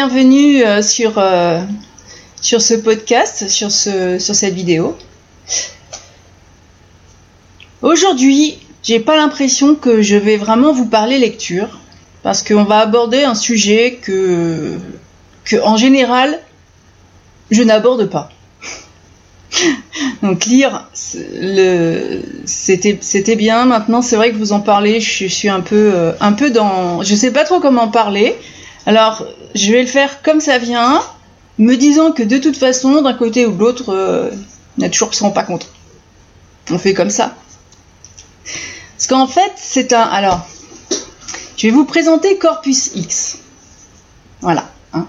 Bienvenue euh, sur, euh, sur ce podcast, sur, ce, sur cette vidéo. Aujourd'hui, j'ai pas l'impression que je vais vraiment vous parler lecture, parce qu'on va aborder un sujet que, que en général, je n'aborde pas. Donc lire, c'était bien. Maintenant, c'est vrai que vous en parlez. Je suis un peu, euh, un peu dans. Je sais pas trop comment parler. Alors, je vais le faire comme ça vient, me disant que de toute façon, d'un côté ou de l'autre, euh, il y a toujours qui se rend pas compte. On fait comme ça. Parce qu'en fait, c'est un. Alors, je vais vous présenter Corpus X. Voilà. Hein.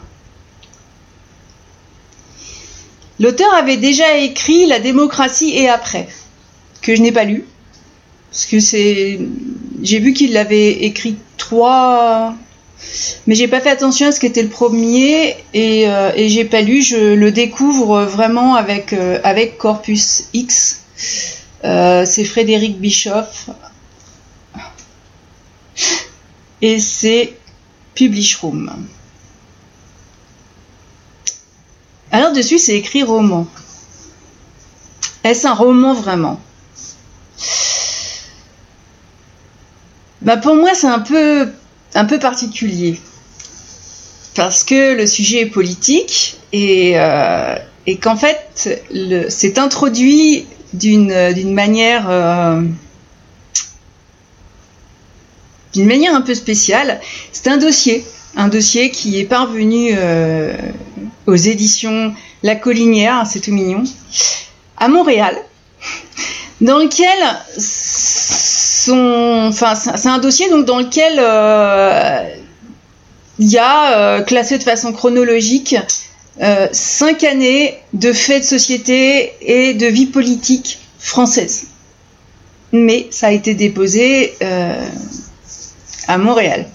L'auteur avait déjà écrit La démocratie et après, que je n'ai pas lu. Parce que c'est. J'ai vu qu'il l'avait écrit trois. Mais j'ai pas fait attention à ce qu'était le premier et, euh, j'ai pas lu. Je le découvre vraiment avec, euh, Corpus X. Euh, c'est Frédéric Bischoff. Et c'est Publish Room. Alors dessus, c'est écrit roman. Est-ce un roman vraiment? Bah Pour moi, c'est un peu, un peu particulier. Parce que le sujet est politique et, euh, qu'en fait, c'est introduit d'une manière. Euh, d'une manière un peu spéciale. C'est un dossier, un dossier qui est parvenu euh, aux éditions La Collinière, c'est tout mignon, à Montréal, dans lequel son, enfin, c'est un dossier donc dans lequel euh, il y a euh, classé de façon chronologique cinq années de faits de société et de vie politique française. Mais ça a été déposé à Montréal.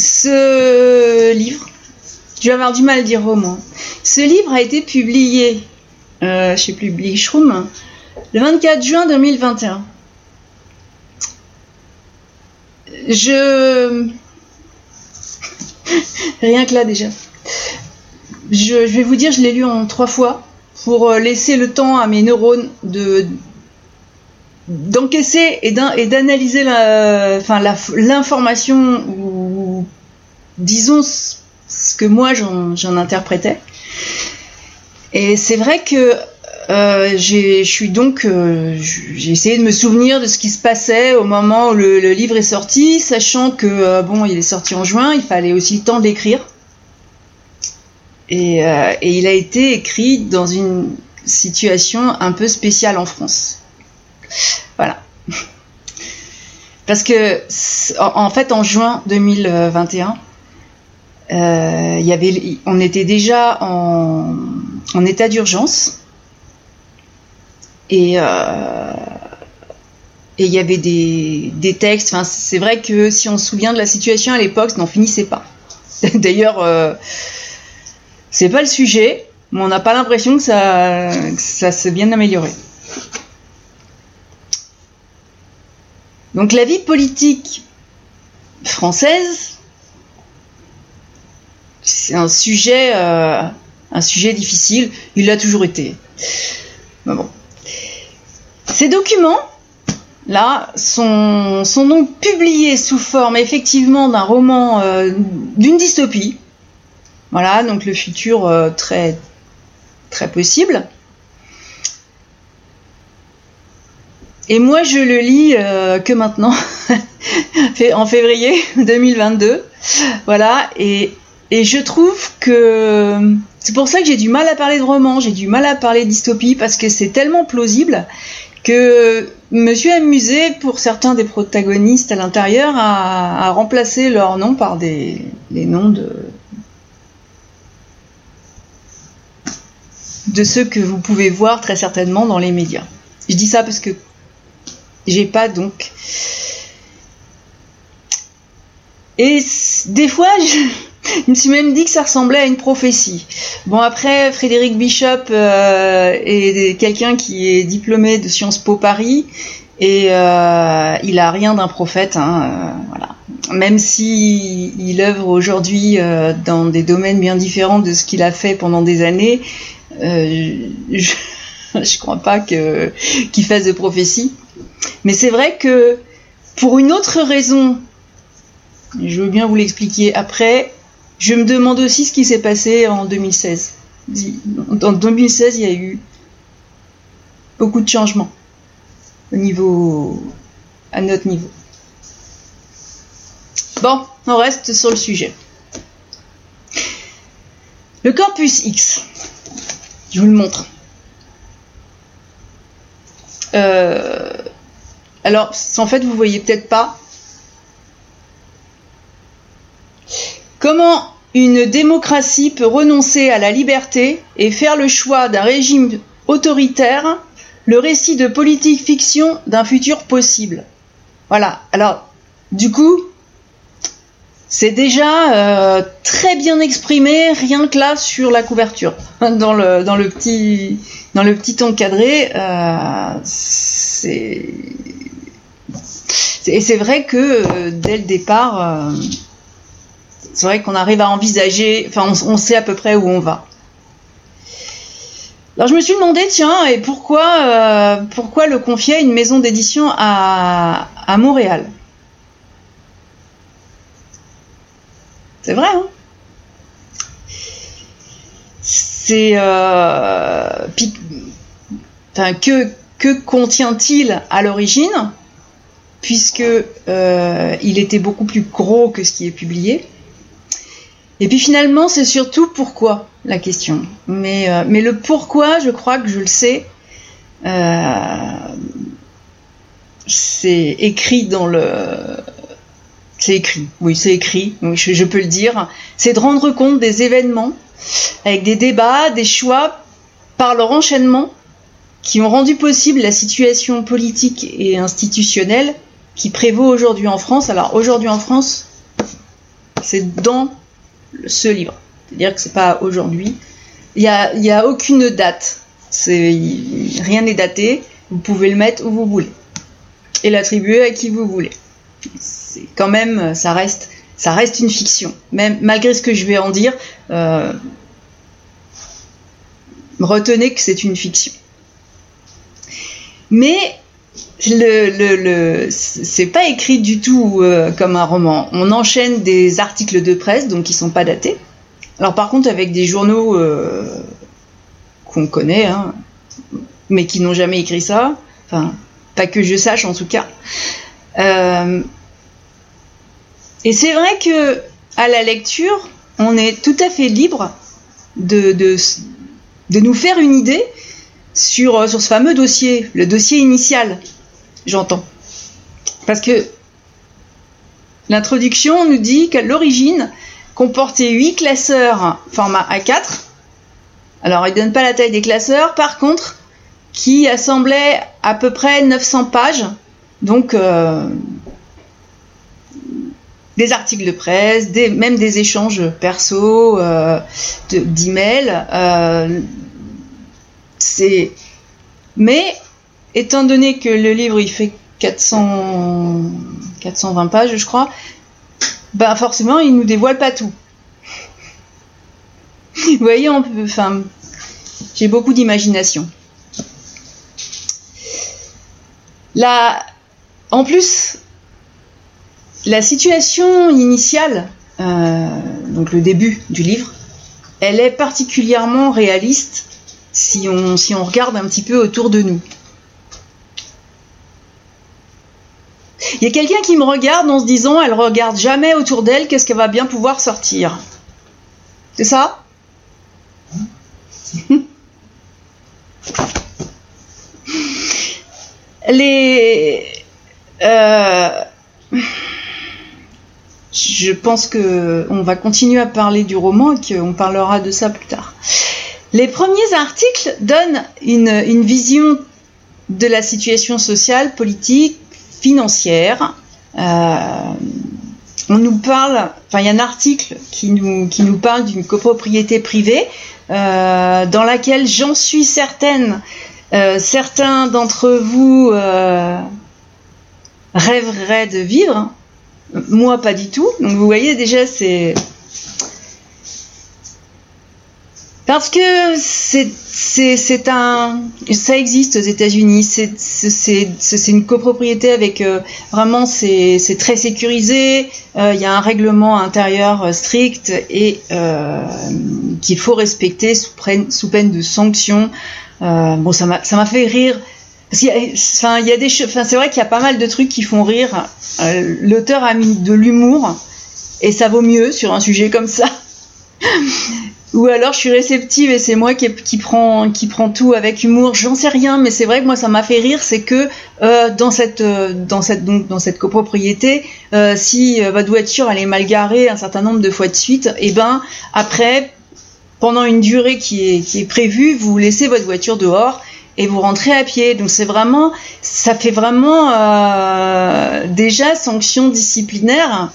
Ce livre, je vais avoir du mal à dire roman. Ce livre a été publié, euh, plus, Blichroom, le 24 juin 2021. Je. Rien que là déjà. Je, vais vous dire, je l'ai lu en trois fois pour euh, laisser le temps à mes neurones de d'encaisser et d'analyser l'information ou disons ce que moi j'en interprétais. Et c'est vrai que euh, suis donc euh, j'ai essayé de me souvenir de ce qui se passait au moment où le, livre est sorti, sachant que euh, bon il est sorti en juin, il fallait aussi le temps d'écrire. Et, et il a été écrit dans une situation un peu spéciale en France. Voilà. Parce que, en fait, en juin 2021, euh, y avait, on était déjà en, état d'urgence. Et euh, il y avait des, textes. Enfin, c'est vrai que si on se souvient de la situation à l'époque, ça n'en finissait pas. D'ailleurs, euh, c'est pas le sujet, mais on n'a pas l'impression que ça, que ça s'est bien amélioré. Donc la vie politique française, c'est un sujet, euh, un sujet difficile. Il l'a toujours été. bon. Ces documents, là, sont, sont donc publiés sous forme effectivement d'un roman, euh, d'une dystopie. Voilà, donc le futur euh, très, très possible. Et moi, je le lis euh, que maintenant, en février 2022. Voilà, et, je trouve que c'est pour ça que j'ai du mal à parler de roman, j'ai du mal à parler dystopie, parce que c'est tellement plausible que me suis amusée pour certains des protagonistes à l'intérieur à, remplacer leurs noms par des, noms de, de ceux que vous pouvez voir très certainement dans les médias. Je dis ça parce que j'ai pas donc. Et des fois, je, me suis même dit que ça ressemblait à une prophétie. Bon, après, Frédéric Bishop euh, est quelqu'un qui est diplômé de Sciences Po Paris Et euh, il a rien d'un prophète, hein, voilà. Même si il œuvre aujourd'hui dans des domaines bien différents de ce qu'il a fait pendant des années, je, je crois pas qu'il fasse de prophétie. Mais c'est vrai que pour une autre raison, je veux bien vous l'expliquer après, je me demande aussi ce qui s'est passé en 2016. En 2016, il y a eu beaucoup de changements au niveau, à notre niveau. Bon, on reste sur le sujet. Le campus X, je vous le montre. Euh, alors, en fait, vous voyez peut-être pas. Comment une démocratie peut renoncer à la liberté et faire le choix d'un régime autoritaire, le récit de politique fiction d'un futur possible? Voilà. Alors, du coup, c'est déjà euh, très bien exprimé, rien que là sur la couverture, dans le, petit dans le encadré. Euh, c'est et c'est vrai que euh, dès le départ, c'est vrai qu'on arrive à envisager, enfin on, sait à peu près où on va. Alors je me suis demandé, tiens, et pourquoi, pourquoi le confier à une maison d'édition à, Montréal? C'est vrai, hein? C'est. Euh, que, que contient-il à l'origine? Puisque euh, il était beaucoup plus gros que ce qui est publié. Et puis finalement, c'est surtout pourquoi la question. Mais, euh, le pourquoi, je crois que je le sais. c'est écrit dans le c'est écrit, oui, c'est écrit, je, peux le dire. C'est de rendre compte des événements avec des débats, des choix par leur enchaînement qui ont rendu possible la situation politique et institutionnelle qui prévaut aujourd'hui en France. Alors aujourd'hui en France, c'est dans ce livre. C'est-à-dire que c'est pas aujourd'hui. Il n'y a, a aucune date. rien n'est daté. Vous pouvez le mettre où vous voulez. Et l'attribuer à qui vous voulez c'est quand même, ça reste, une fiction. Malgré ce que je vais en dire, euh, retenez que c'est une fiction. Mais c'est pas écrit du tout euh, comme un roman. On enchaîne des articles de presse, donc qui sont pas datés. Alors par contre, avec des journaux euh, qu'on connaît, hein, mais qui n'ont jamais écrit ça, enfin, pas que je sache en tout cas. Euh, et c'est vrai que à la lecture, on est tout à fait libre de, de, de nous faire une idée sur, sur ce fameux dossier, le dossier initial, j'entends. Parce que l'introduction nous dit qu'à l'origine comportait 8 classeurs format A4. Alors, il ne donne pas la taille des classeurs, par contre, qui assemblaient à peu près 900 pages donc, euh, des articles de presse, des, même des échanges perso, euh, d'emails. Euh, mais étant donné que le livre il fait 400, 420 pages, je crois, bah forcément il nous dévoile pas tout. Vous voyez, enfin, j'ai beaucoup d'imagination. La, en plus, la situation initiale, euh, donc le début du livre, elle est particulièrement réaliste si on regarde un petit peu autour de nous. Il y a quelqu'un qui me regarde en se disant elle regarde jamais autour d'elle qu'est-ce qu'elle va bien pouvoir sortir? C'est ça? Les euh, je pense que on va continuer à parler du roman et qu'on parlera de ça plus tard. Les premiers articles donnent une, vision de la situation sociale, politique, financière. Euh, on nous parle, enfin il y a un article qui nous, qui nous parle d'une copropriété privée euh, dans laquelle j'en suis certaine, certains d'entre vous rêverait de vivre. Moi, pas du tout. Donc vous voyez déjà, c'est Parce que c'est un ça existe aux États-Unis. C'est une copropriété avec euh, vraiment c'est très sécurisé. Euh, il y a un règlement intérieur euh, strict et qu'il faut respecter sous, peine de sanctions. bon, ça m'a fait rire. Enfin, il y a des, enfin, c'est vrai qu'il y a pas mal de trucs qui font rire. L'auteur a mis de l'humour et ça vaut mieux sur un sujet comme ça. Ou alors je suis réceptive et c'est moi qui, qui, prend, qui prend tout avec humour. J'en sais rien, mais c'est vrai que moi ça m'a fait rire, c'est que euh, dans cette euh, dans cette donc dans cette copropriété, euh, si votre voiture elle est mal garée un certain nombre de fois de suite, et eh ben après pendant une durée qui est qui est prévue, vous laissez votre voiture dehors et vous rentrez à pied. Donc c'est vraiment ça fait vraiment déjà sanction disciplinaire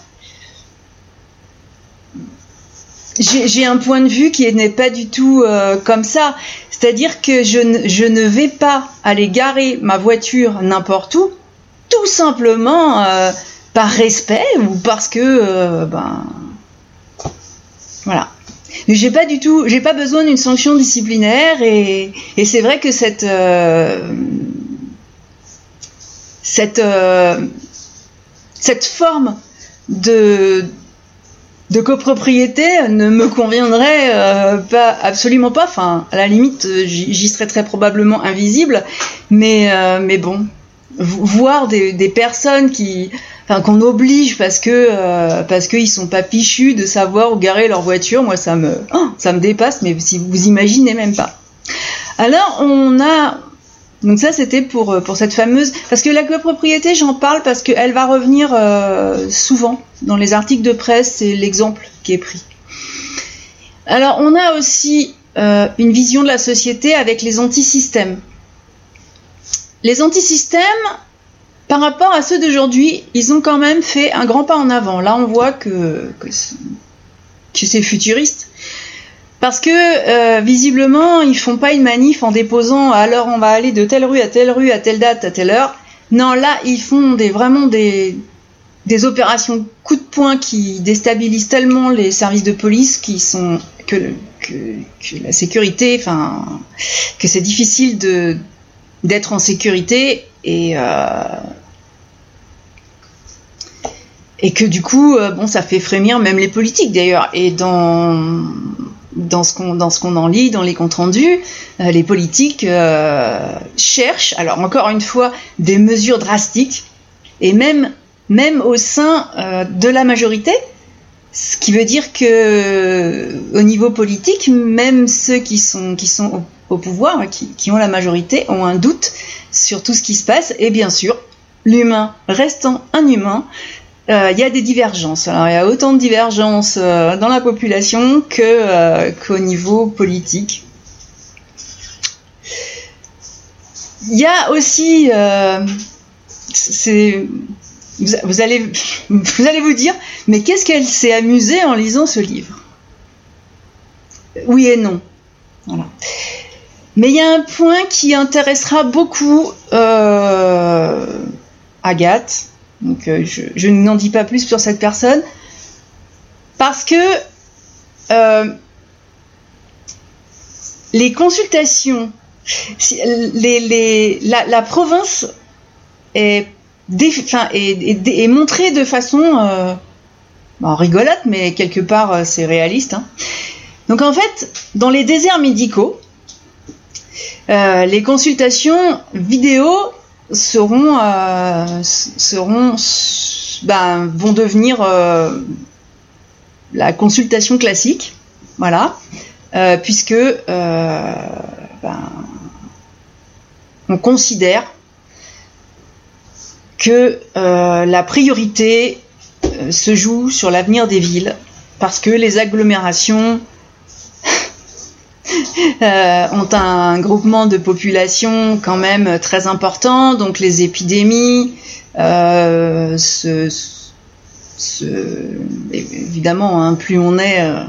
j'ai un point de vue qui n'est pas du tout euh, comme ça. C'est-à-dire que je, ne vais pas aller garer ma voiture n'importe où, tout simplement euh, par respect ou parce que, euh, ben, voilà. J'ai pas du tout, j'ai pas besoin d'une sanction disciplinaire et, et c'est vrai que cette cette cette forme de de copropriété ne me conviendrait euh, pas absolument pas. Enfin, à la limite, j'y serais très probablement invisible. Mais euh, mais bon, voir des, personnes qui, enfin, qu'on oblige parce que euh, parce qu'ils sont pas fichus de savoir où garer leur voiture, moi ça me oh, ça me dépasse. Mais si vous imaginez même pas. Alors on a donc ça, c'était pour, euh, pour cette fameuse... Parce que la copropriété, j'en parle parce qu'elle va revenir euh, souvent dans les articles de presse, c'est l'exemple qui est pris. Alors, on a aussi euh, une vision de la société avec les antisystèmes. Les antisystèmes, par rapport à ceux d'aujourd'hui, ils ont quand même fait un grand pas en avant. Là, on voit que, que c'est futuriste. Parce que euh, visiblement, ils font pas une manif en déposant alors on va aller de telle rue à telle rue à telle date à telle heure. Non, là, ils font des, vraiment des, des opérations coup de poing qui déstabilisent tellement les services de police qui sont que, que, la sécurité, enfin que c'est difficile de d'être en sécurité et euh, et que du coup, euh, bon, ça fait frémir même les politiques d'ailleurs. Et dans dans ce qu'on en lit, dans les comptes rendus, euh, les politiques euh, cherchent, alors encore une fois, des mesures drastiques, et même au sein euh, de la majorité, ce qui veut dire que au niveau politique, même ceux qui sont qui sont au, pouvoir, qui, qui ont la majorité, ont un doute sur tout ce qui se passe, et bien sûr, l'humain restant un humain, euh, il y a des divergences. Alors il y a autant de divergences euh, dans la population euh, qu'au niveau politique. Il y a aussi, vous, allez vous allez vous dire, mais qu'est-ce qu'elle s'est amusée en lisant ce livre? Oui et non. Mais il y a un point qui intéressera beaucoup Agathe donc euh, je, n'en dis pas plus sur cette personne. Parce que euh, les consultations, la, province est, montrée de façon euh, rigolote, mais quelque part c'est réaliste. Hein. Donc en fait, dans les déserts médicaux, les consultations vidéo seront, euh, seront ben, vont devenir euh, la consultation classique, voilà, euh, puisque ben, on considère que la priorité se joue sur l'avenir des villes, parce que les agglomérations euh, ont un groupement de population quand même très important, donc les épidémies, euh, évidemment, hein, plus on est, euh,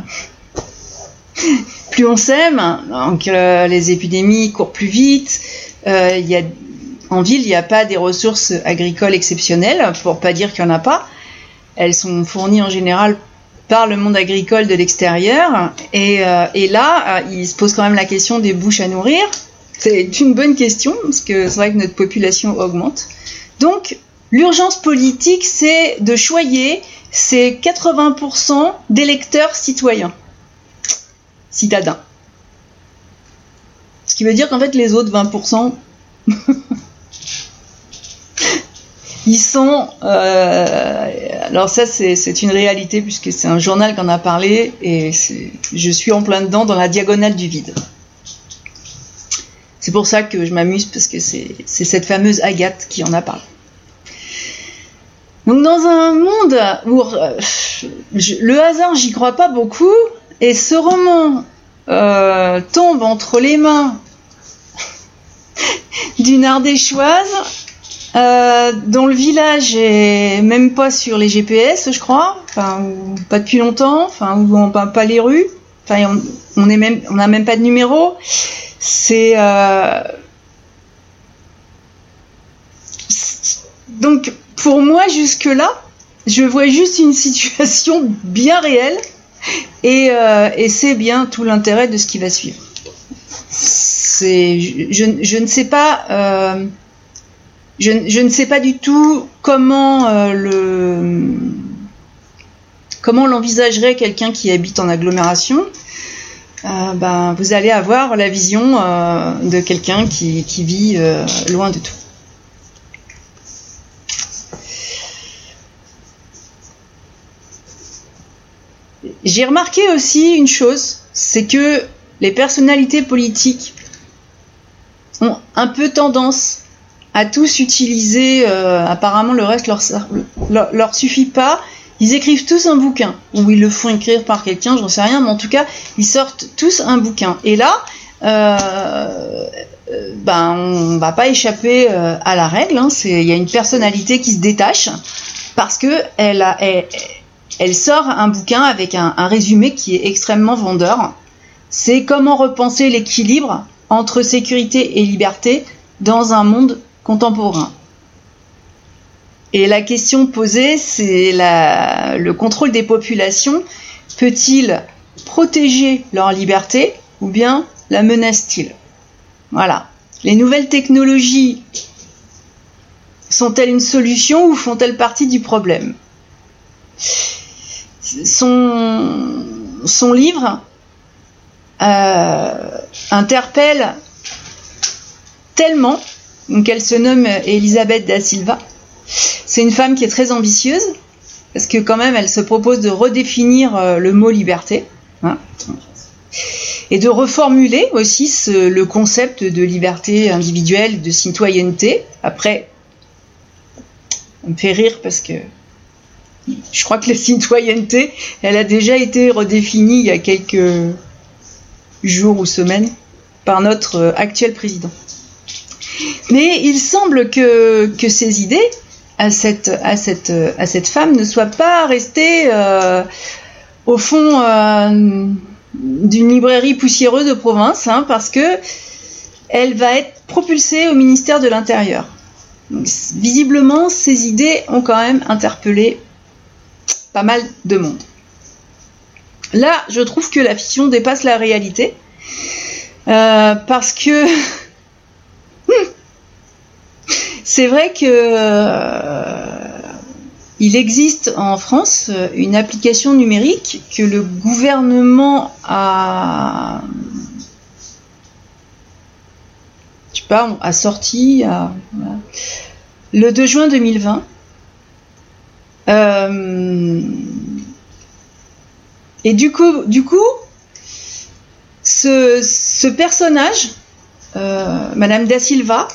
plus on s'aime, donc les épidémies courent plus vite, en ville, il n'y a pas des ressources agricoles exceptionnelles, pour pas dire qu'il n'y en a pas. Elles sont fournies en général par le monde agricole de l'extérieur. Et, euh, et, là, euh, il se pose quand même la question des bouches à nourrir. C'est une bonne question, parce que c'est vrai que notre population augmente. Donc, l'urgence politique, c'est de choyer ces 80% d'électeurs citoyens, citadins. Ce qui veut dire qu'en fait, les autres 20%, ils sont... Euh, alors ça, c'est une réalité puisque c'est un journal qui en a parlé et je suis en plein dedans dans la diagonale du vide. C'est pour ça que je m'amuse parce que c'est cette fameuse Agathe qui en a parlé. Donc dans un monde où euh, le hasard, j'y crois pas beaucoup, et ce roman euh, tombe entre les mains d'une ardéchoise euh, dont le village est même pas sur les GPS, je crois, pas depuis longtemps, enfin on peint pas les rues, on, est même, on n'a même pas de numéro. Euh... donc pour moi jusque là, je vois juste une situation bien réelle et, euh, et c'est bien tout l'intérêt de ce qui va suivre. Je, ne sais pas. Je, ne sais pas du tout comment euh, le comment l'envisagerait quelqu'un qui habite en agglomération. Euh, ben, vous allez avoir la vision euh, de quelqu'un qui, qui, vit loin de tout. J'ai remarqué aussi une chose, c'est que les personnalités politiques ont un peu tendance à tous utiliser. Euh, apparemment, le reste leur, leur, suffit pas. Ils écrivent tous un bouquin, ou ils le font écrire par quelqu'un, j'en sais rien, mais en tout cas, ils sortent tous un bouquin. Et là, euh, ben, on va pas échapper euh, à la règle. Hein. Il y a une personnalité qui se détache parce que elle, elle, sort un bouquin avec un résumé qui est extrêmement vendeur. C'est comment repenser l'équilibre entre sécurité et liberté dans un monde contemporain. Et la question posée, c'est le contrôle des populations peut-il protéger leur liberté ou bien la menace-t-il? Voilà. Les nouvelles technologies sont-elles une solution ou font-elles partie du problème? Son, livre euh, interpelle tellement donc elle se nomme Elisabeth da Silva. C'est une femme qui est très ambitieuse parce que quand même elle se propose de redéfinir euh, le mot liberté hein, et de reformuler aussi le concept de liberté individuelle, de citoyenneté. Après, on me fait rire parce que je crois que la citoyenneté, elle a déjà été redéfinie il y a quelques jours ou semaines par notre euh, actuel président. Mais il semble que, ces idées à cette, à, cette, à cette femme ne soient pas restées euh, au fond euh, d'une librairie poussiéreuse de province, hein, parce que elle va être propulsée au ministère de l'Intérieur. Visiblement, ces idées ont quand même interpellé pas mal de monde. Là, je trouve que la fiction dépasse la réalité, euh, parce que c'est vrai que euh, il existe en France une application numérique que le gouvernement a, je sais pas, a sorti le 2 juin 2020. Euh, et du coup, du coup, ce, personnage, euh, Madame Da Silva,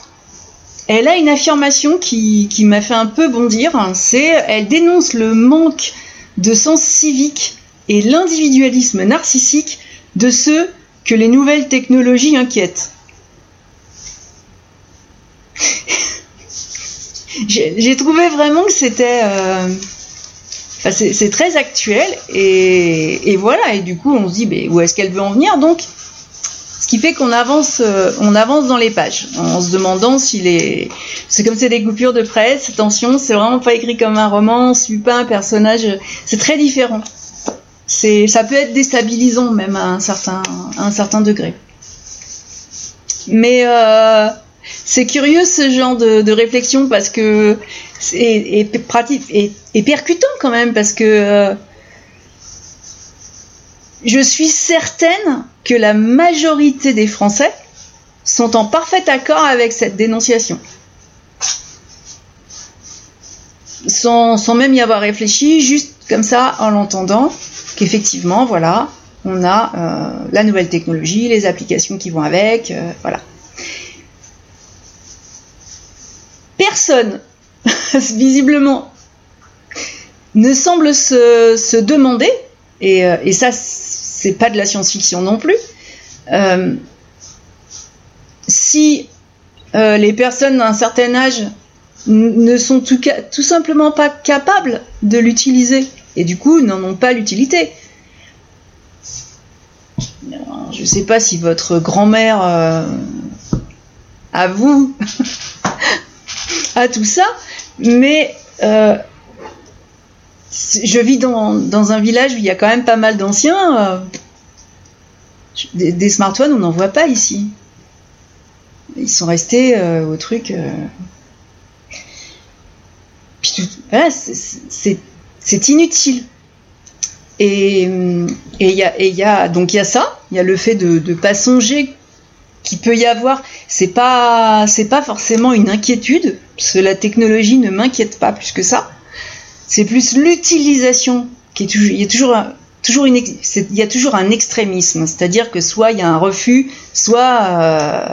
elle a une affirmation qui, m'a fait un peu bondir. C'est, elle dénonce le manque de sens civique et l'individualisme narcissique de ceux que les nouvelles technologies inquiètent. J'ai trouvé vraiment que c'était, euh, c'est très actuel et, voilà. Et du coup, on se dit, où est-ce qu'elle veut en venir Donc, qui fait qu'on avance, euh, on avance dans les pages, en se demandant s'il est. C'est comme c'est des coupures de presse. Attention, c'est vraiment pas écrit comme un roman, on pas un personnage. C'est très différent. C'est, ça peut être déstabilisant même à un certain, à un certain degré. Mais euh, c'est curieux ce genre de, réflexion parce que c'est pratique et, percutant quand même parce que euh, je suis certaine que la majorité des Français sont en parfait accord avec cette dénonciation. Sans, même y avoir réfléchi, juste comme ça en l'entendant, qu'effectivement, voilà, on a euh, la nouvelle technologie, les applications qui vont avec, euh, voilà. Personne, visiblement, ne semble se, demander, et, euh, et ça, c'est pas de la science-fiction non plus, si les personnes d'un certain âge ne sont tout, simplement pas capables de l'utiliser et du coup n'en ont pas l'utilité. Je ne sais pas si votre grand-mère euh, a vous à tout ça, mais euh, je vis dans, un village où il y a quand même pas mal d'anciens. Euh, des, smartphones, on n'en voit pas ici. Ils sont restés au truc. c'est inutile. Et il y, a, y a donc il y a ça, il y a le fait de ne pas songer qu'il peut y avoir. C'est pas c'est pas forcément une inquiétude parce que la technologie ne m'inquiète pas plus que ça. C'est plus l'utilisation qui est toujours il y a toujours un, extrémisme, c'est-à-dire que soit il y a un refus, soit euh,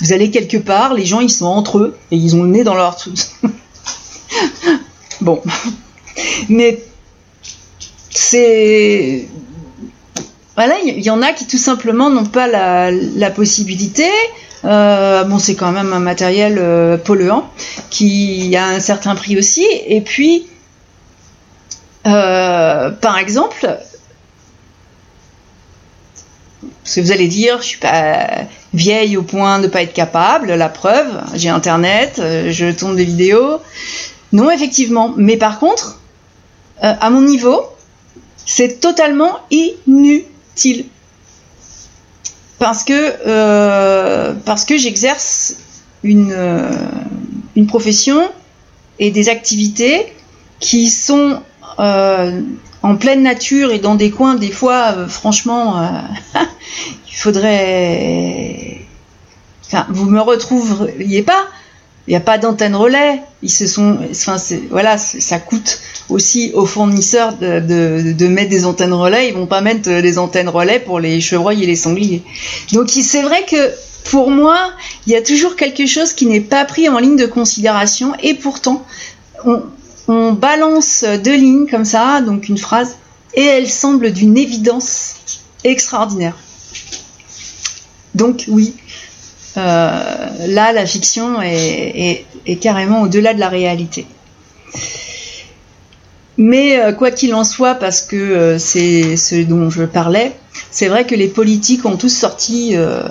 vous allez quelque part, les gens ils sont entre eux et ils ont le nez dans leur bon, mais c'est voilà, il y, en a qui tout simplement n'ont pas la, possibilité. Euh, bon, c'est quand même un matériel euh, polluant qui a un certain prix aussi. Et puis, euh, par exemple, vous allez dire, je suis pas vieille au point de pas être capable. La preuve, j'ai Internet, je tourne des vidéos. Non, effectivement. Mais par contre, à mon niveau, c'est totalement inutile. Parce que, euh, parce que j'exerce une, euh, une profession et des activités qui sont euh, en pleine nature et dans des coins, des fois, franchement, il faudrait. Enfin, vous me retrouveriez pas. Il n'y a pas d'antenne relais. Ils se sont. Enfin, voilà, ça coûte aussi aux fournisseurs de, mettre des antennes relais. Ils vont pas mettre des antennes relais pour les chevreuils et les sangliers. Donc c'est vrai que pour moi, il y a toujours quelque chose qui n'est pas pris en ligne de considération et pourtant on, on balance deux lignes comme ça, donc une phrase, et elle semble d'une évidence extraordinaire. Donc oui, euh, là la fiction est carrément au-delà de la réalité. Mais euh, quoi qu'il en soit, parce que euh, c'est ce dont je parlais, c'est vrai que les politiques ont tous sorti euh,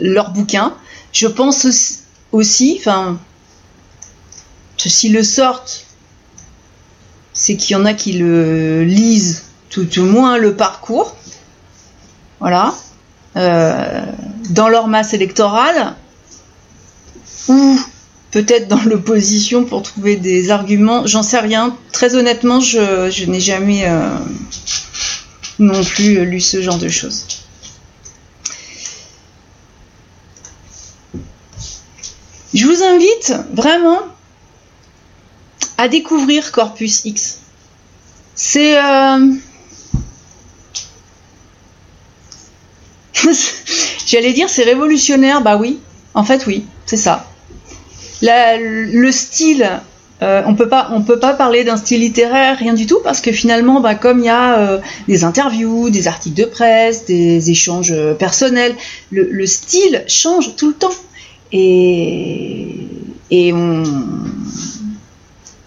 leurs bouquins. Je pense aussi, enfin, s'ils le sortent, c'est qu'il y en a qui le lisent, tout au moins le parcours, voilà, dans leur masse électorale, ou peut-être dans l'opposition pour trouver des arguments. J'en sais rien. Très honnêtement, je, n'ai jamais euh, non plus lu ce genre de choses. Je vous invite vraiment à découvrir Corpus X. C'est... Euh, j'allais dire c'est révolutionnaire, bah oui, en fait oui, c'est ça. Le style, euh, on peut pas, on peut pas parler d'un style littéraire, rien du tout, parce que finalement, bah, comme il y a euh, des interviews, des articles de presse, des échanges euh, personnels, le, style change tout le temps. Et, et on,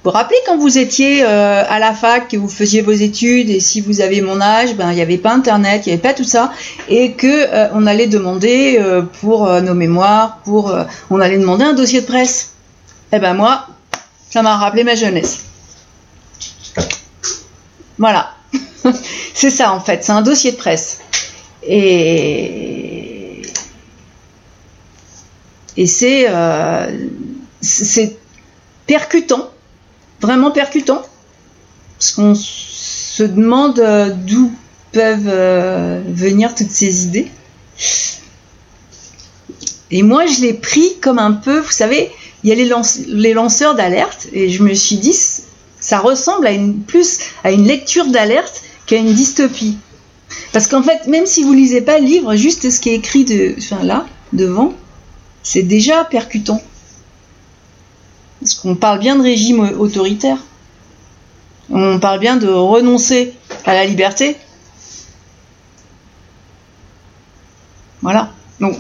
vous rappelez quand vous étiez euh, à la fac, que vous faisiez vos études, et si vous avez mon âge, ben il n'y avait pas Internet, il n'y avait pas tout ça, et que euh, on allait demander euh, pour nos mémoires, pour on allait demander un dossier de presse. Eh ben moi, ça m'a rappelé ma jeunesse. Voilà, c'est ça en fait, c'est un dossier de presse. Et et c'est c'est percutant vraiment percutant, parce qu'on se demande euh, d'où peuvent euh, venir toutes ces idées. Et moi, je l'ai pris comme un peu, vous savez, il y a les, lanceurs d'alerte, et je me suis dit, ça ressemble à une, plus à une lecture d'alerte qu'à une dystopie. Parce qu'en fait, même si vous lisez pas le livre, juste ce qui est écrit enfin, là, devant, c'est déjà percutant. Parce qu'on parle bien de régime autoritaire. On parle bien de renoncer à la liberté. Voilà. Donc,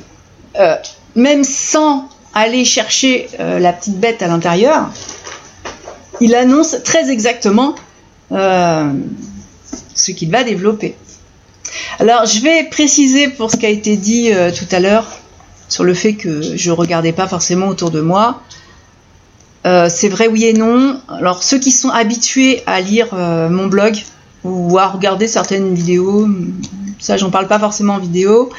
euh, même sans aller chercher euh, la petite bête à l'intérieur, il annonce très exactement euh, ce qu'il va développer. Alors, je vais préciser pour ce qui a été dit tout à l'heure sur le fait que je ne regardais pas forcément autour de moi. Euh, c'est vrai oui et non. Alors ceux qui sont habitués à lire euh, mon blog ou à regarder certaines vidéos, ça j'en parle pas forcément en vidéo.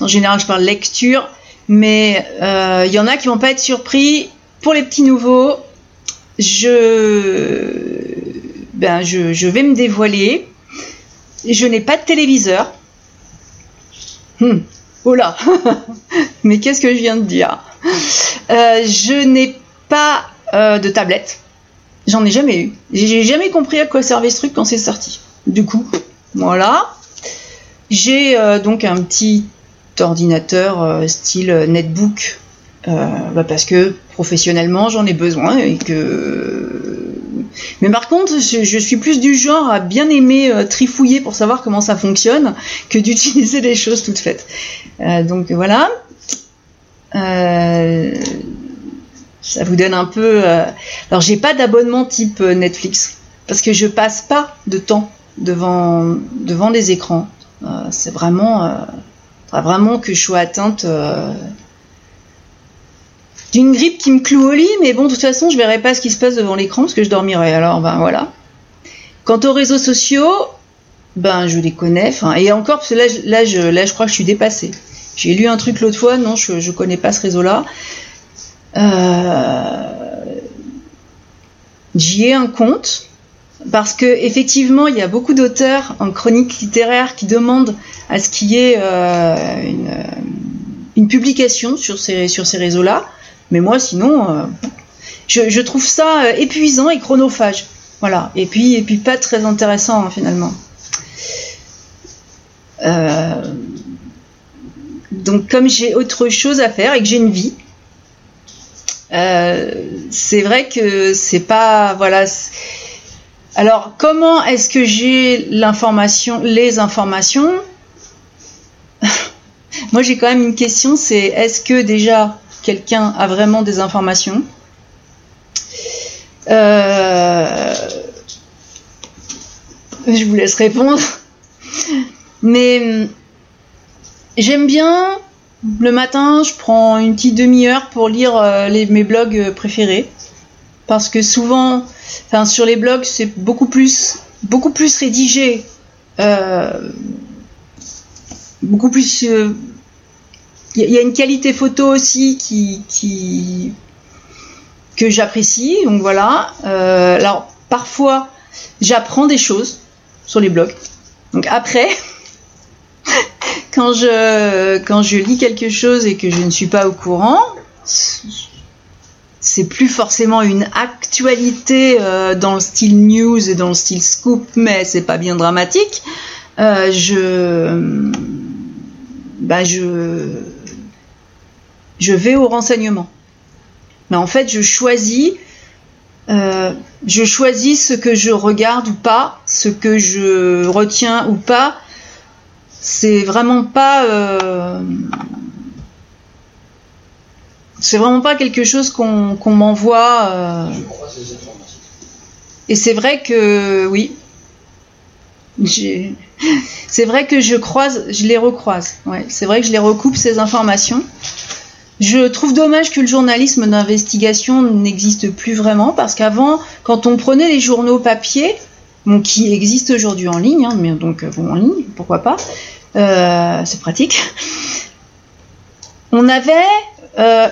En général je parle lecture, mais euh, il y en a qui vont pas être surpris. Pour les petits nouveaux, je, ben je, vais me dévoiler. Je n'ai pas de téléviseur. Hum. Oh là Mais qu'est-ce que je viens de dire? Je n'ai pas euh, de tablette. J'en ai jamais eu. J'ai jamais compris à quoi servait ce truc quand c'est sorti. Du coup, voilà. J'ai euh, donc un petit ordinateur euh, style netbook bah, parce que professionnellement j'en ai besoin. Mais par contre, je, suis plus du genre à bien aimer trifouiller pour savoir comment ça fonctionne que d'utiliser des choses toutes faites. donc voilà. Euh, ça vous donne un peu. Euh, alors j'ai pas d'abonnement type euh, Netflix parce que je passe pas de temps devant devant des écrans. Euh, c'est vraiment vraiment que je sois atteinte d'une grippe qui me cloue au lit, mais bon de toute façon je verrai pas ce qui se passe devant l'écran parce que je dormirai. Alors ben voilà. Quant aux réseaux sociaux, ben je les connais. et encore parce que là, là je là je crois que je suis dépassée. J'ai lu un truc l'autre fois, non je je connais pas ce réseau-là. Euh, j'y ai un compte parce que effectivement il y a beaucoup d'auteurs en chronique littéraire qui demandent à ce qu'il y ait euh, une, publication sur ces, sur ces réseaux-là. Mais moi sinon, euh, je, trouve ça épuisant et chronophage. Voilà. Et puis, et puis pas très intéressant hein, finalement. donc comme j'ai autre chose à faire et que j'ai une vie, euh, c'est vrai que c'est pas voilà. Alors comment est-ce que j'ai l'information, les informations Moi j'ai quand même une question, c'est est-ce que déjà quelqu'un a vraiment des informations euh, Je vous laisse répondre. Mais j'aime bien le matin, je prends une petite demi-heure pour lire euh, mes blogs euh, préférés. Parce que souvent, sur les blogs, c'est beaucoup plus, beaucoup plus rédigé. Euh, beaucoup plus. Il y, a une qualité photo aussi que j'apprécie. Donc voilà. alors, parfois, j'apprends des choses sur les blogs. Donc après. quand je, quand je lis quelque chose et que je ne suis pas au courant, c'est plus forcément une actualité euh, dans le style news et dans le style scoop, mais c'est pas bien dramatique. Euh, je, bah je, je vais au renseignement. Mais en fait, je choisis, euh, je choisis ce que je regarde ou pas, ce que je retiens ou pas, c'est vraiment pas euh, c'est vraiment pas quelque chose qu'on m'envoie euh, Et c'est vrai que oui, c'est vrai que je croise, je les recroise. Ouais, c'est vrai que je les recoupe ces informations. Je trouve dommage que le journalisme d'investigation n'existe plus vraiment parce qu'avant, quand on prenait les journaux papier, qui existent aujourd'hui en ligne, hein, mais donc bon, en ligne, pourquoi pas, euh, c'est pratique. On avait euh,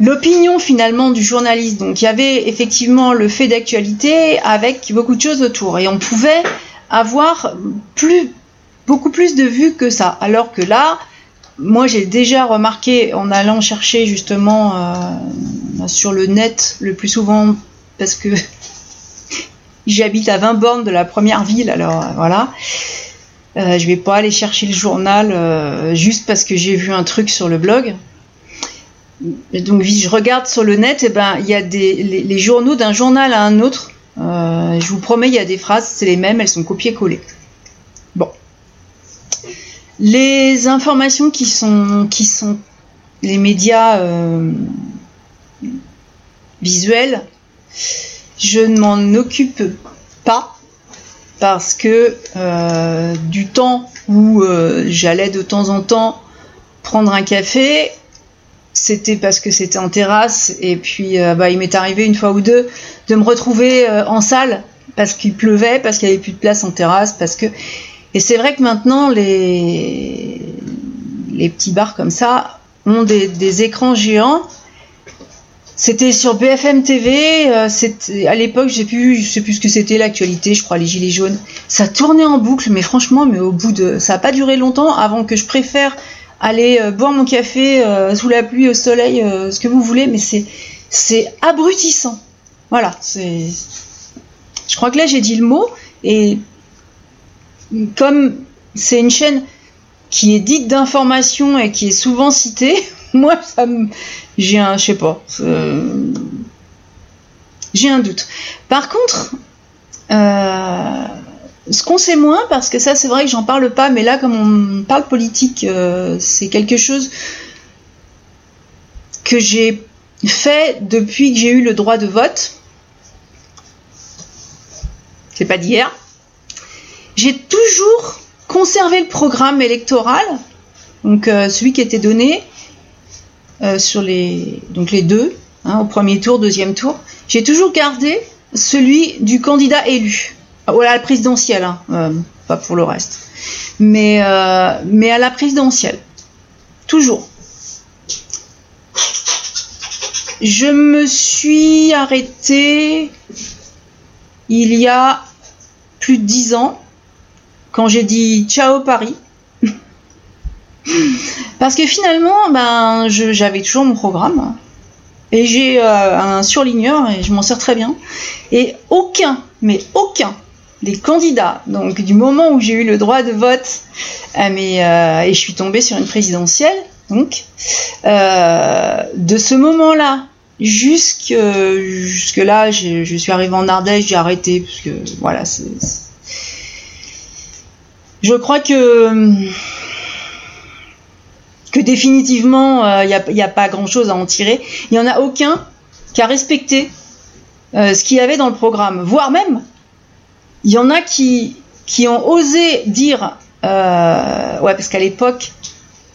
l'opinion finalement du journaliste. Donc il y avait effectivement le fait d'actualité avec beaucoup de choses autour. Et on pouvait avoir plus, beaucoup plus de vues que ça. Alors que là, moi j'ai déjà remarqué en allant chercher justement euh, sur le net le plus souvent parce que j'habite à 20 bornes de la première ville, alors euh, voilà. Euh, je vais pas aller chercher le journal juste parce que j'ai vu un truc sur le blog. Donc je regarde sur le net, et eh ben il y a des les journaux d'un journal à un autre euh, je vous promets, il y a des phrases, c'est les mêmes, elles sont copiées-collées. Bon. Les informations qui sont, qui sont les médias euh, visuels, je ne m'en occupe pas parce que euh, du temps où j'allais de temps en temps prendre un café, c'était parce que c'était en terrasse et puis euh, bah, il m'est arrivé une fois ou deux de me retrouver euh, en salle parce qu'il pleuvait, parce qu'il n'y avait plus de place en terrasse, parce que et c'est vrai que maintenant les petits bars comme ça ont des, écrans géants. C'était sur BFM TV, euh, à l'époque, j'ai plus, je sais plus ce que c'était l'actualité, je crois les gilets jaunes. Ça tournait en boucle, mais franchement, mais au bout de, ça n'a pas duré longtemps avant que je préfère aller euh, boire mon café euh, sous la pluie, au soleil, ce que vous voulez, mais c'est c'est abrutissant. Voilà, c'est. Je crois que là j'ai dit le mot et comme c'est une chaîne qui est dite d'information et qui est souvent citée, moi ça me, j'ai un, je sais pas, j'ai un doute. Par contre, euh, ce qu'on sait moins, parce que ça c'est vrai que j'en parle pas, mais là comme on parle politique, euh, c'est quelque chose que j'ai fait depuis que j'ai eu le droit de vote. C'est pas d'hier. J'ai toujours conservé le programme électoral, donc euh, celui qui était donné euh, sur les donc les deux, hein, au premier tour, deuxième tour. J'ai toujours gardé celui du candidat élu. Voilà, à la présidentielle, hein, euh, pas pour le reste. Mais, euh, mais à la présidentielle. Toujours. Je me suis arrêtée il y a plus de dix ans, quand j'ai dit ciao Paris. Parce que finalement, ben, j'avais toujours mon programme. Et j'ai euh, un surligneur et je m'en sers très bien. Et aucun, mais aucun des candidats. Donc du moment où j'ai eu le droit de vote, euh, euh, et je suis tombée sur une présidentielle, donc de ce moment-là jusque jusque là, je suis arrivée en Ardèche, j'ai arrêté parce que voilà, je crois que définitivement il n'y a, pas grand-chose à en tirer. Il n'y en a aucun qui a respecté ce qu'il y avait dans le programme, voire même il y en a qui, qui ont osé dire, euh, ouais, parce qu'à l'époque,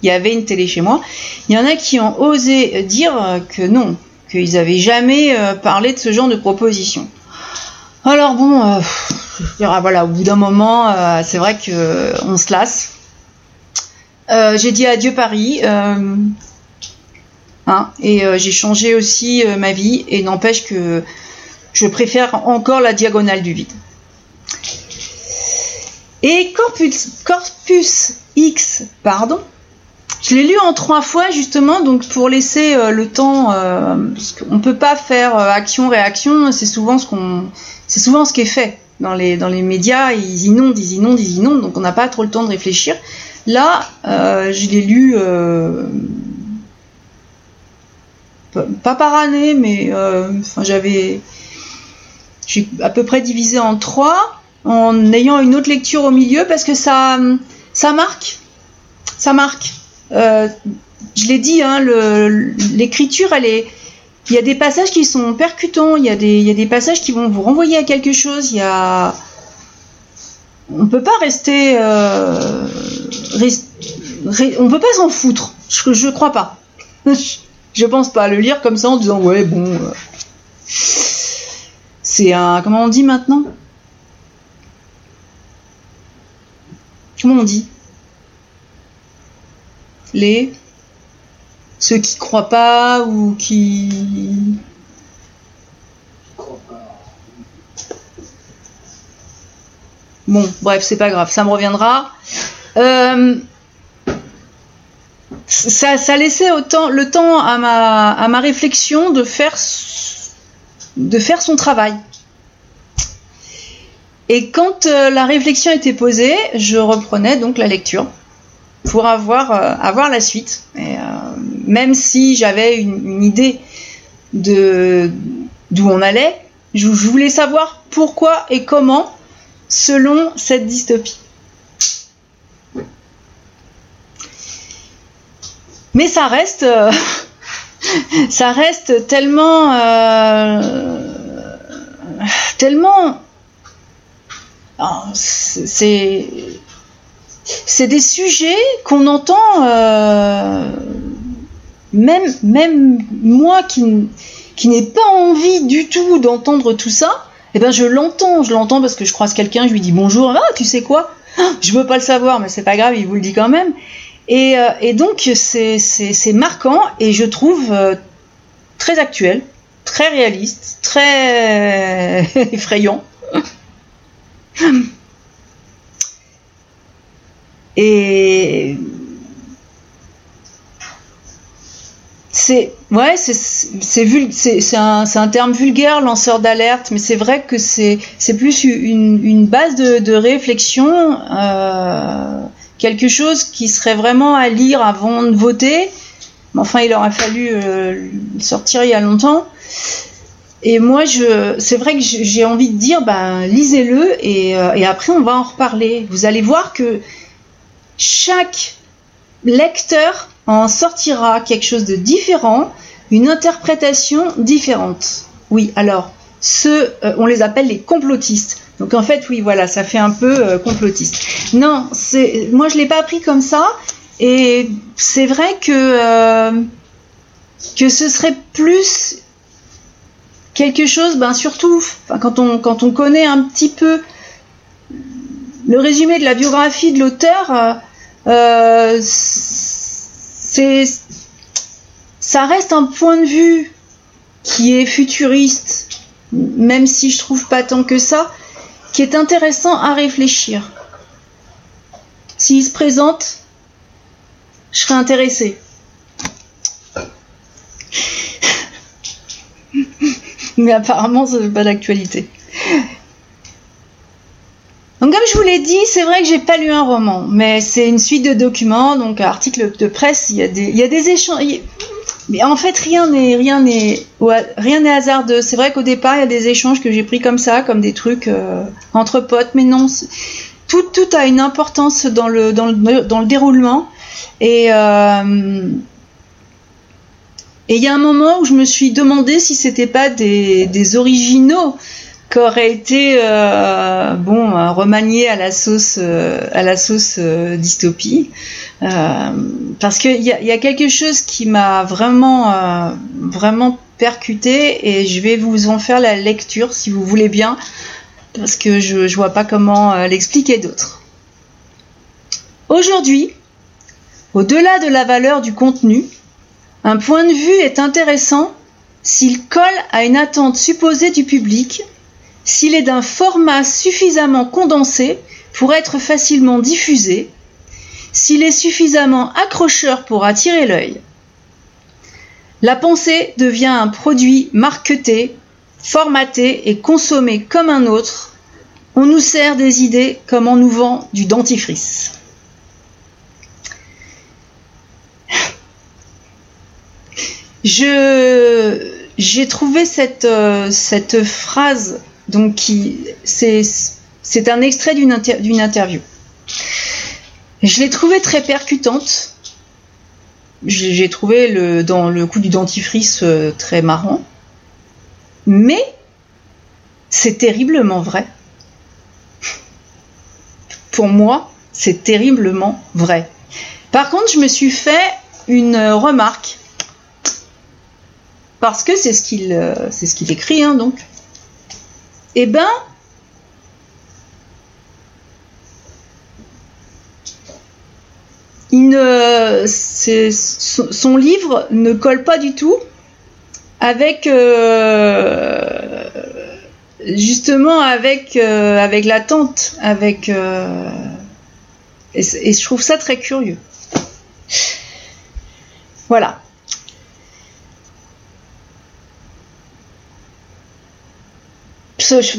il y avait une télé chez moi, il y en a qui ont osé dire que non, qu'ils n'avaient jamais euh, parlé de ce genre de proposition. Alors bon, euh, voilà, au bout d'un moment, c'est vrai que on se lasse. J'ai dit adieu Paris, hein, et j'ai changé aussi ma vie, et n'empêche que je préfère encore la diagonale du vide. Et Corpus, Corpus X, pardon, je l'ai lu en trois fois justement, donc pour laisser euh, le temps, euh, parce qu'on peut pas faire euh, action-réaction, c'est souvent ce qu'on, c'est souvent ce qui est fait dans les dans les médias, ils inondent, ils inondent, ils inondent, donc on n'a pas trop le temps de réfléchir. Là, je l'ai lu pas par année, mais enfin j'avais, j'ai à peu près divisé en trois en ayant une autre lecture au milieu parce que ça, ça marque. Ça marque. Euh, je l'ai dit, hein, l'écriture, elle est, il y a des passages qui sont percutants, il y, a des, il y a des passages qui vont vous renvoyer à quelque chose, il y a... On peut pas rester... Euh, on peut pas s'en foutre, je, je crois pas. je pense pas le lire comme ça en disant ouais bon... Euh, c'est un... Comment on dit maintenant? Comment on dit? Les ceux qui croient pas ou qui Bon, bref, c'est pas grave, ça me reviendra. Euh, ça, laissait autant, le temps à ma, réflexion de faire, son travail. Et quand euh, la réflexion était posée, je reprenais donc la lecture pour avoir, euh, la suite. Même si j'avais une, idée d'où on allait, je, voulais savoir pourquoi et comment selon cette dystopie. Mais ça reste, euh, ça reste tellement, tellement, c'est c'est des sujets qu'on entend, euh, même, moi qui n'ai pas envie du tout d'entendre tout ça, eh ben je l'entends, je l'entends parce que je croise quelqu'un, je lui dis bonjour, ah tu sais quoi? Ah, Je veux pas le savoir, mais c'est pas grave, il vous le dit quand même. Et, euh, et donc c'est marquant et je trouve euh, très actuel, très réaliste, très effrayant. Et c'est ouais, c'est c'est un, un, terme vulgaire, lanceur d'alerte, mais c'est vrai que c'est plus une, une, base de, de réflexion, euh, quelque chose qui serait vraiment à lire avant de voter. Mais enfin, il aurait fallu euh, sortir il y a longtemps. Et moi, je, c'est vrai que j'ai envie de dire, ben, lisez-le et, euh, et après on va en reparler. Vous allez voir que chaque lecteur en sortira quelque chose de différent, une interprétation différente. Oui, alors, ceux, euh, on les appelle les complotistes. Donc en fait, oui, voilà, ça fait un peu euh, complotiste. Non, c'est, moi je l'ai pas appris comme ça, et c'est vrai que euh, que ce serait plus quelque chose, ben surtout, quand on quand on connaît un petit peu le résumé de la biographie de l'auteur, c'est, ça reste un point de vue qui est futuriste, même si je trouve pas tant que ça, qui est intéressant à réfléchir. S'il se présente, je serais intéressée. Mais apparemment, c'est pas d'actualité. Donc comme je vous l'ai dit, c'est vrai que j'ai pas lu un roman, mais c'est une suite de documents, donc articles de presse, il y a des, il y a des échanges. Mais en fait, rien n'est rien n'est rien n'est hasardeux. C'est vrai qu'au départ, il y a des échanges que j'ai pris comme ça, comme des trucs euh, entre potes, mais non, tout tout a une importance dans le dans le, dans le déroulement. Et euh, et il y a un moment où je me suis demandé si c'était pas des, des originaux qu'aurait été euh, bon euh, remanié à la sauce euh, à la sauce dystopie parce qu'il y a, y a, quelque chose qui m'a vraiment vraiment percuté et je vais vous en faire la lecture si vous voulez bien parce que je, je vois pas comment l'expliquer d'autre. Aujourd'hui, au-delà de la valeur du contenu, un point de vue est intéressant s'il colle à une attente supposée du public s'il est d'un format suffisamment condensé pour être facilement diffusé, s'il est suffisamment accrocheur pour attirer l'œil. La pensée devient un produit marqueté, formaté et consommé comme un autre. On nous sert des idées comme on nous vend du dentifrice. J'ai trouvé cette, euh, cette phrase donc c'est un extrait d'une interview. Je l'ai trouvée très percutante j'ai trouvé le, dans le coup du dentifrice euh, très marrant. Mais c'est terriblement vrai. Pour moi, c'est terriblement vrai. Par contre, je me suis fait une remarque. Parce que c'est ce qu'il euh, écrit, hein, donc. Eh ben, son livre ne colle pas du tout avec euh, justement avec euh, avec l'attente, avec euh, et, je trouve ça très curieux. Voilà.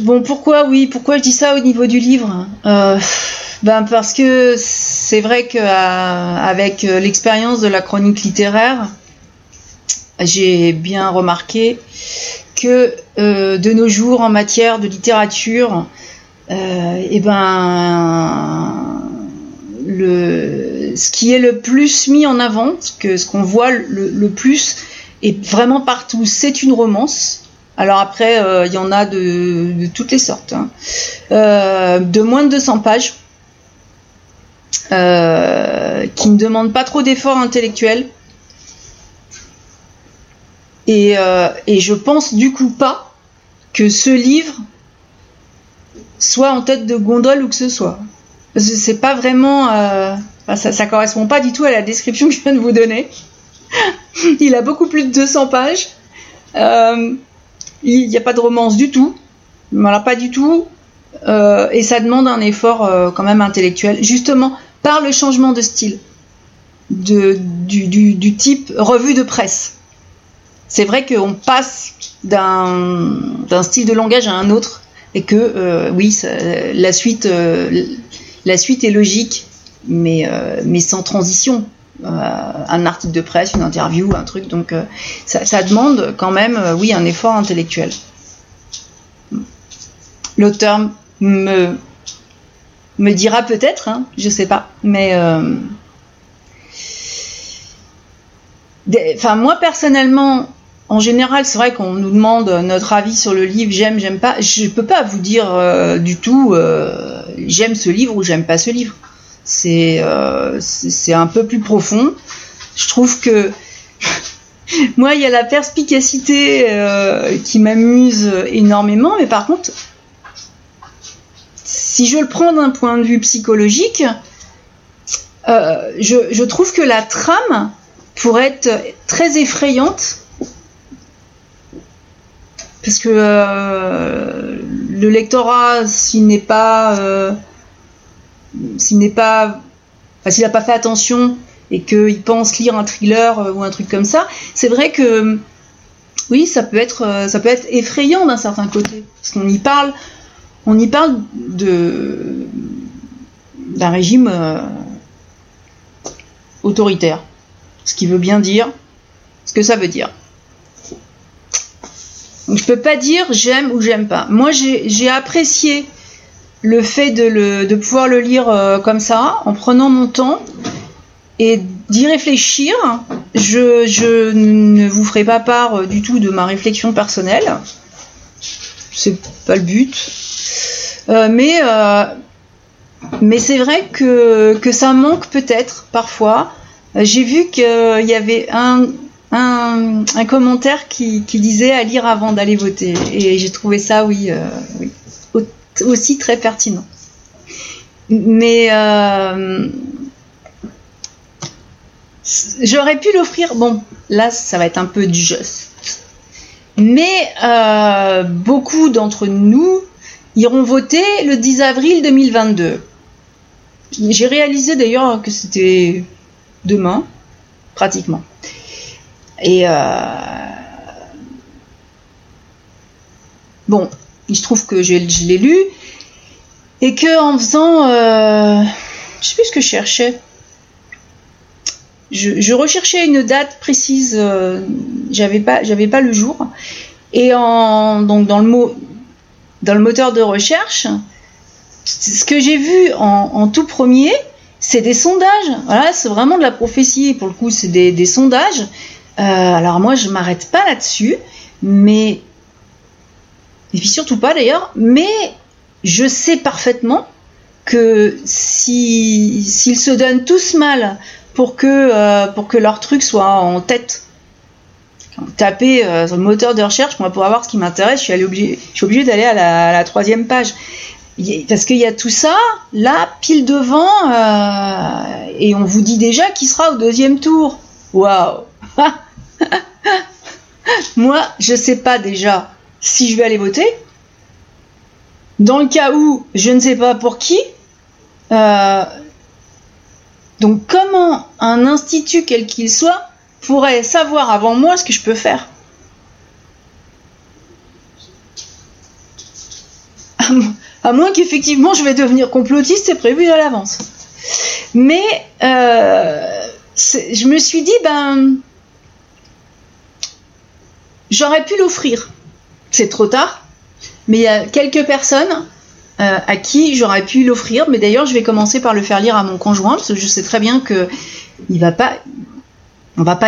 Bon, pourquoi oui, pourquoi je dis ça au niveau du livre? Ben parce que c'est vrai qu'avec euh, l'expérience de la chronique littéraire, j'ai bien remarqué que euh, de nos jours en matière de littérature, euh, eh ben le, ce qui est le plus mis en avant, que ce qu'on voit le, plus et vraiment partout, c'est une romance. Alors après, il y en a de, toutes les sortes, hein. de moins de 200 pages euh, qui ne demande pas trop d'efforts intellectuels. Et, euh, je pense du coup pas que ce livre soit en tête de gondole ou que ce soit. C'est pas vraiment. Euh, ça, ça correspond pas du tout à la description que je viens de vous donner. il a beaucoup plus de 200 pages. Il n'y a pas de romance du tout. Voilà, pas du tout. et ça demande un effort quand même intellectuel. Justement, par le changement de style, de, du, type revue de presse. C'est vrai qu'on passe d'un style de langage à un autre et que euh, oui, la, suite, euh, est logique, euh, mais sans transition. Un article de presse, une interview, un truc, donc ça, ça, demande quand même, oui, un effort intellectuel. L'auteur me me dira peut-être, hein, je sais pas, mais euh, enfin moi personnellement, en général, c'est vrai qu'on nous demande notre avis sur le livre, j'aime, j'aime pas. Je peux pas vous dire euh, du tout, euh, j'aime ce livre ou j'aime pas ce livre. C'est c'est un peu plus profond. Je trouve que moi, il y a la perspicacité qui m'amuse énormément, mais par contre, si je le prends d'un point de vue psychologique, euh, je, trouve que la trame pourrait être très effrayante parce que euh, le lectorat, s'il n'est pas, euh, s'il n'est pas, s'il n'a pas fait attention et qu'il pense lire un thriller ou un truc comme ça, c'est vrai que oui, ça peut être, ça peut être effrayant d'un certain côté, parce qu'on y parle on y parle d'un régime euh, autoritaire, ce qui veut bien dire ce que ça veut dire. Donc je peux pas dire j'aime ou j'aime pas. Moi j'ai apprécié le fait de, pouvoir le lire euh, comme ça, en prenant mon temps et d'y réfléchir. Je, ne vous ferai pas part euh, du tout de ma réflexion personnelle. C'est pas le but. Euh, mais c'est vrai que, ça manque peut-être parfois. J'ai vu qu'il y avait un, commentaire qui, qui, disait à lire avant d'aller voter. Et j'ai trouvé ça, oui, oui, aussi très pertinent. Mais j'aurais pu l'offrir. Bon, là, ça va être un peu du juste. Mais beaucoup d'entre nous iront voter le 10 avril 2022. J'ai réalisé d'ailleurs que c'était demain, pratiquement. Et euh, bon, il se trouve que je, l'ai lu et que en faisant, euh, je sais plus ce que je cherchais. Je, recherchais une date précise, euh, j'avais pas, j'avais pas le jour. Et en donc dans le mot dans le moteur de recherche, ce que j'ai vu en, tout premier, c'est des sondages. Voilà, c'est vraiment de la prophétie. Pour le coup, c'est des, sondages. Euh, alors moi, je m'arrête pas là-dessus, mais et puis surtout pas d'ailleurs. Mais je sais parfaitement que si s'ils se donnent tous mal pour que euh, leur truc soit en tête taper euh, sur le moteur de recherche moi pour avoir ce qui m'intéresse je suis obligé je suis obligé d'aller à, la, troisième page. Parce qu'il y a tout ça là pile devant euh, et on vous dit déjà qui sera au deuxième tour. Waouh. Moi je sais pas déjà si je vais aller voter dans le cas où je ne sais pas pour qui euh, donc comment un institut quel qu'il soit pourrait savoir avant moi ce que je peux faire À moins qu'effectivement je vais devenir complotiste, c'est prévu à l'avance. Mais euh, je me suis dit, ben, j'aurais pu l'offrir. C'est trop tard, mais il y a quelques personnes euh, à qui j'aurais pu l'offrir. Mais d'ailleurs, je vais commencer par le faire lire à mon conjoint, parce que je sais très bien que il va pas,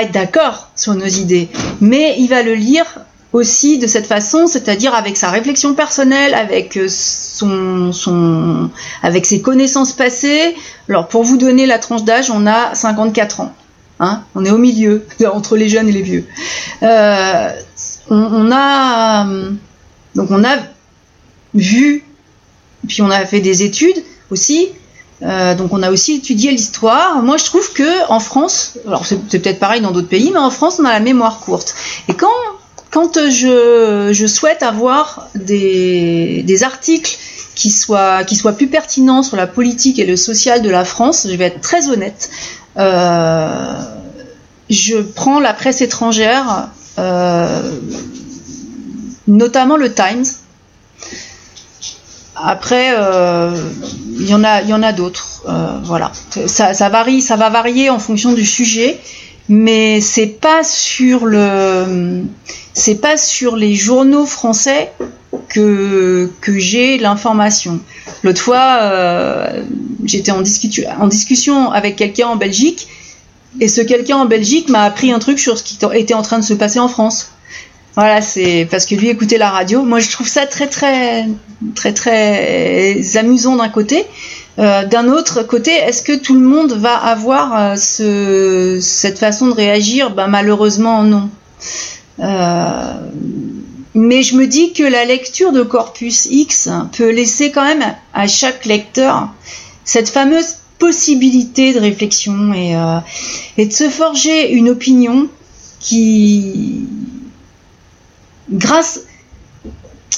être d'accord sur nos idées, mais il va le lire aussi de cette façon, c'est-à-dire avec sa réflexion personnelle, avec euh, ses connaissances passées. Alors, pour vous donner la tranche d'âge, on a 54 ans. Hein on est au milieu, entre les jeunes et les vieux. Euh, on, a, donc on a vu puis on a fait des études aussi. Euh, donc on a aussi étudié l'histoire. Moi je trouve que en France, alors c'est peut-être pareil dans d'autres pays, mais en France on a la mémoire courte. Et quand quand je, je souhaite avoir des, des articles qui soient, qui soient plus pertinents sur la politique et le social de la France, je vais être très honnête, euh, je prends la presse étrangère, euh, notamment le Times, après, euh, il y en a, a d'autres. Euh, voilà, ça, varie, ça va varier en fonction du sujet, mais c'est pas sur le, c'est pas sur les journaux français que que j'ai l'information. L'autre fois, euh, j'étais en, en discussion avec quelqu'un en Belgique, et ce quelqu'un en Belgique m'a appris un truc sur ce qui était en train de se passer en France. Voilà, c'est parce que lui écoutait la radio. Moi, je trouve ça très, très, très, très amusant d'un côté. Euh, d'un autre côté, est-ce que tout le monde va avoir euh, ce, cette façon de réagir? Ben, Malheureusement, non. Euh, mais je me dis que la lecture de Corpus X peut laisser quand même à chaque lecteur cette fameuse possibilité de réflexion et, et de se forger une opinion qui, grâce,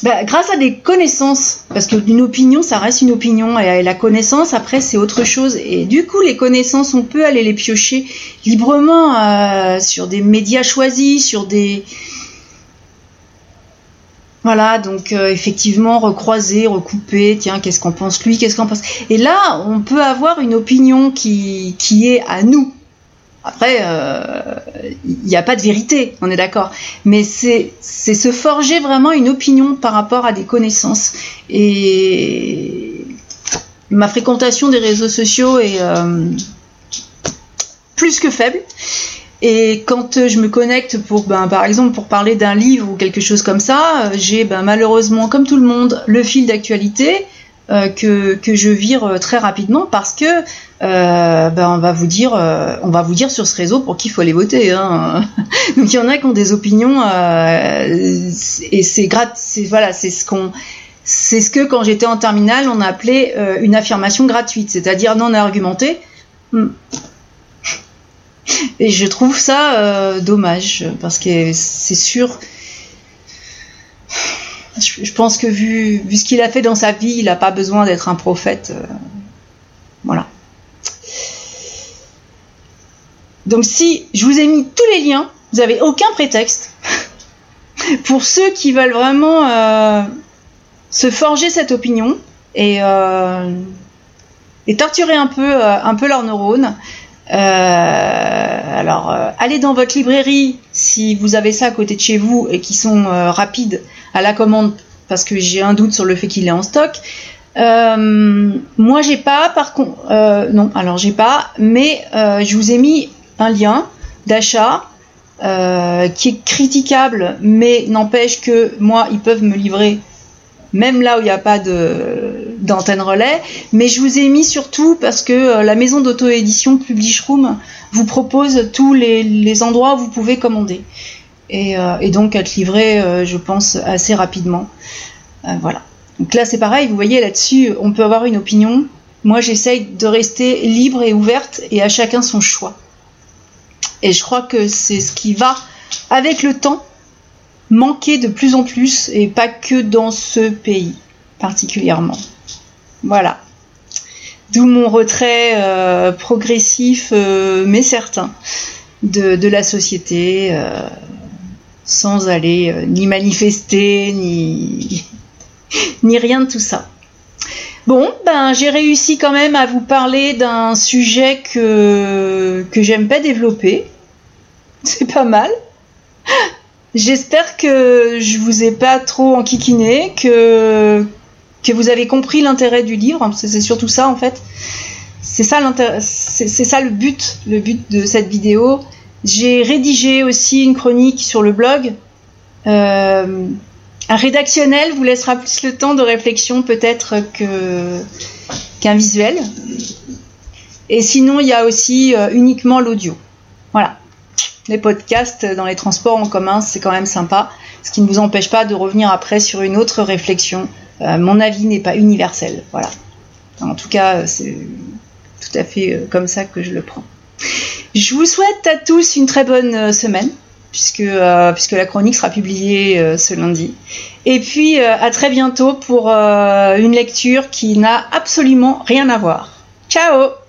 bah, grâce à des connaissances, parce qu'une opinion, ça reste une opinion, et la connaissance, après, c'est autre chose. Et du coup, les connaissances, on peut aller les piocher librement euh, sur des médias choisis, sur des... Voilà, donc euh, effectivement, recroiser, recouper, tiens, qu'est-ce qu'on pense lui, qu'est-ce qu'on pense... Et là, on peut avoir une opinion qui, qui est à nous, après, il euh, n'y a pas de vérité, on est d'accord. Mais c'est se forger vraiment une opinion par rapport à des connaissances. Et ma fréquentation des réseaux sociaux est euh, plus que faible. Et quand je me connecte pour, ben, par exemple, pour parler d'un livre ou quelque chose comme ça, j'ai ben, malheureusement, comme tout le monde, le fil d'actualité euh, que, que, je vire très rapidement parce que euh, ben on va vous dire, euh, on va vous dire sur ce réseau pour qui il faut aller voter. Hein. Donc il y en a qui ont des opinions et c'est c'est voilà, c'est ce qu'on c'est ce que quand j'étais en terminale on appelait une affirmation gratuite, c'est-à-dire non argumentée. Hmm. Et je trouve ça dommage parce que c'est sûr je, pense que vu, vu ce qu'il a fait dans sa vie, il n'a pas besoin d'être un prophète. Euh, voilà. Donc si je vous ai mis tous les liens, vous n'avez aucun prétexte. Pour ceux qui veulent vraiment euh, se forger cette opinion et, euh, et torturer un peu, un peu leurs neurones, alors, allez dans votre librairie si vous avez ça à côté de chez vous et qui sont rapides à la commande parce que j'ai un doute sur le fait qu'il est en stock. Euh, moi, j'ai pas, par contre, euh, non, alors j'ai pas, mais euh, je vous ai mis un lien d'achat qui est critiquable, mais n'empêche que moi, ils peuvent me livrer même là où il n'y a pas d'antenne relais. Mais je vous ai mis surtout parce que la maison d'auto-édition Publish Room vous propose tous les, endroits où vous pouvez commander. Et, et donc être livré, je pense, assez rapidement. voilà. Donc là, c'est pareil, vous voyez là-dessus, on peut avoir une opinion. Moi, j'essaye de rester libre et ouverte et à chacun son choix. Et je crois que c'est ce qui va, avec le temps, manquer de plus en plus et pas que dans ce pays particulièrement. Voilà. D'où mon retrait euh, progressif euh, mais certain de, la société, euh, sans aller ni manifester, ni, rien de tout ça. Bon, ben j'ai réussi quand même à vous parler d'un sujet que, que j'aime pas développer. C'est pas mal. J'espère que je vous ai pas trop enquiquiné, que, que vous avez compris l'intérêt du livre. C'est surtout ça en fait. C'est ça c'est ça le but, le but de cette vidéo. J'ai rédigé aussi une chronique sur le blog. Euh, un rédactionnel vous laissera plus le temps de réflexion peut-être que qu'un visuel. Et sinon, il y a aussi euh, uniquement l'audio. Les podcasts dans les transports en commun, c'est quand même sympa, ce qui ne vous empêche pas de revenir après sur une autre réflexion. Euh, mon avis n'est pas universel. Voilà. En tout cas, c'est tout à fait euh, comme ça que je le prends. Je vous souhaite à tous une très bonne semaine puisque, euh, la chronique sera publiée euh, ce lundi. Et puis euh, à très bientôt pour une lecture qui n'a absolument rien à voir. Ciao